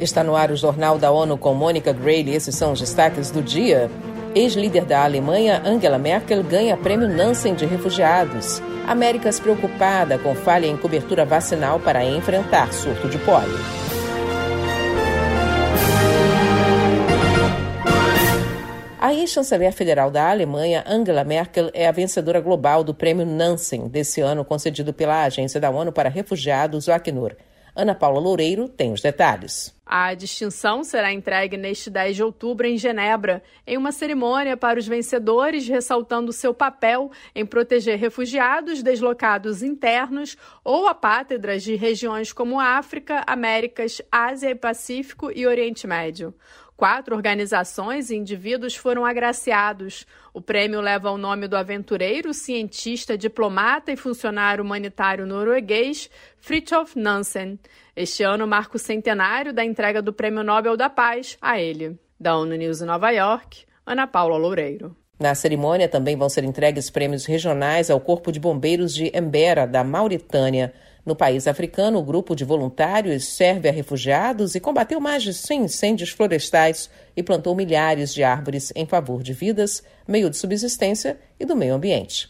Está no ar o Jornal da ONU com Mônica Grayle. Esses são os destaques do dia. Ex-líder da Alemanha, Angela Merkel, ganha prêmio Nansen de refugiados. Américas preocupada com falha em cobertura vacinal para enfrentar surto de pólio. A ex-chanceler federal da Alemanha, Angela Merkel, é a vencedora global do prêmio Nansen desse ano concedido pela Agência da ONU para Refugiados, o Acnur. Ana Paula Loureiro tem os detalhes. A distinção será entregue neste 10 de outubro em Genebra, em uma cerimônia para os vencedores, ressaltando seu papel em proteger refugiados, deslocados internos ou apátridas de regiões como África, Américas, Ásia e Pacífico e Oriente Médio. Quatro organizações e indivíduos foram agraciados. O prêmio leva o nome do aventureiro, cientista, diplomata e funcionário humanitário norueguês Fridtjof Nansen. Este ano marca o centenário da entrega do Prêmio Nobel da Paz a ele. Da ONU News em Nova York, Ana Paula Loureiro. Na cerimônia também vão ser entregues prêmios regionais ao Corpo de Bombeiros de Embera, da Mauritânia. No país africano, o grupo de voluntários serve a refugiados e combateu mais de 100 incêndios florestais e plantou milhares de árvores em favor de vidas, meio de subsistência e do meio ambiente.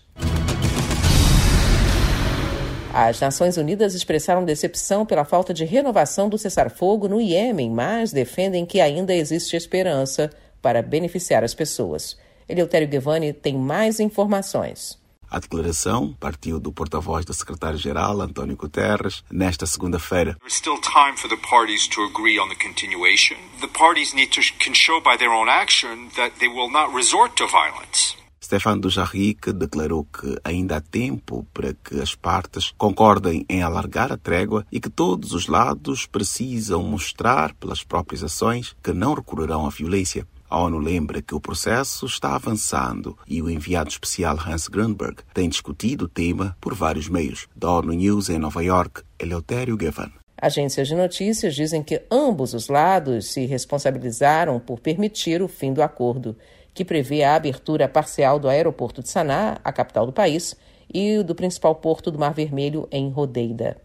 As Nações Unidas expressaram decepção pela falta de renovação do cessar-fogo no Iêmen, mas defendem que ainda existe esperança para beneficiar as pessoas. Eleutério Guevani tem mais informações. A declaração partiu do porta-voz do secretário-geral, António Guterres, nesta segunda-feira. There is still time for the parties to agree on the continuation. The parties need to can show by their own action that they will not resort to violence. Stefan Dujarric declarou que ainda há tempo para que as partes concordem em alargar a trégua e que todos os lados precisam mostrar pelas próprias ações que não recorrerão à violência. A ONU lembra que o processo está avançando e o enviado especial Hans Grunberg tem discutido o tema por vários meios. Da ONU News em Nova York, Eleutério Gavan. Agências de notícias dizem que ambos os lados se responsabilizaram por permitir o fim do acordo, que prevê a abertura parcial do aeroporto de Sanaa, a capital do país, e do principal porto do Mar Vermelho, em Rodeida.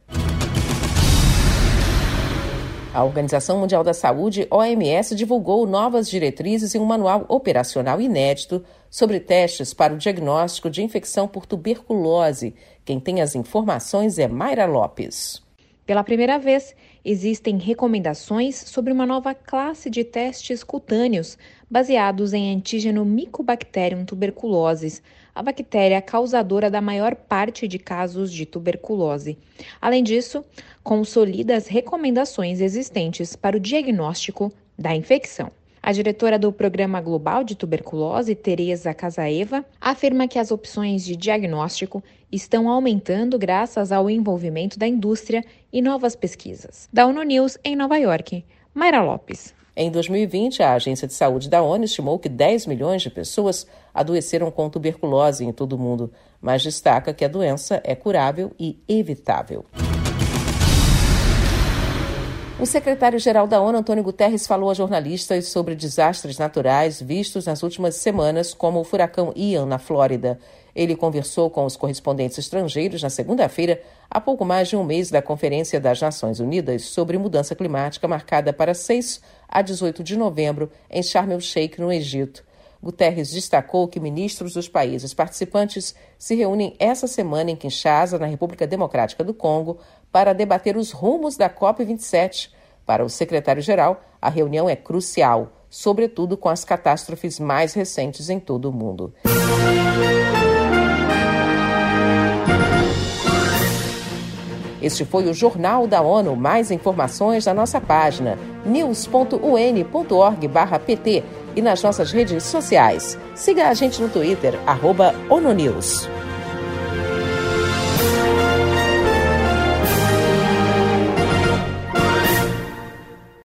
A Organização Mundial da Saúde, OMS, divulgou novas diretrizes em um manual operacional inédito sobre testes para o diagnóstico de infecção por tuberculose. Quem tem as informações é Mayra Lopes. Pela primeira vez, existem recomendações sobre uma nova classe de testes cutâneos baseados em antígeno Mycobacterium tuberculosis, a bactéria causadora da maior parte de casos de tuberculose. Além disso, consolida as recomendações existentes para o diagnóstico da infecção. A diretora do Programa Global de Tuberculose, Teresa Casaeva, afirma que as opções de diagnóstico estão aumentando graças ao envolvimento da indústria e novas pesquisas. Da ONU News em Nova York, Mayra Lopes. Em 2020, a Agência de Saúde da ONU estimou que 10 milhões de pessoas adoeceram com tuberculose em todo o mundo, mas destaca que a doença é curável e evitável. O secretário-geral da ONU, Antônio Guterres, falou a jornalistas sobre desastres naturais vistos nas últimas semanas, como o furacão Ian na Flórida. Ele conversou com os correspondentes estrangeiros na segunda-feira, há pouco mais de um mês da Conferência das Nações Unidas sobre Mudança Climática, marcada para 6 a 18 de novembro, em Sharm el-Sheikh, no Egito. Guterres destacou que ministros dos países participantes se reúnem essa semana em Kinshasa, na República Democrática do Congo, para debater os rumos da COP27. Para o secretário-geral, a reunião é crucial, sobretudo com as catástrofes mais recentes em todo o mundo. Este foi o Jornal da ONU. Mais informações na nossa página news.un.org/pt e nas nossas redes sociais. Siga a gente no Twitter, ONUNews.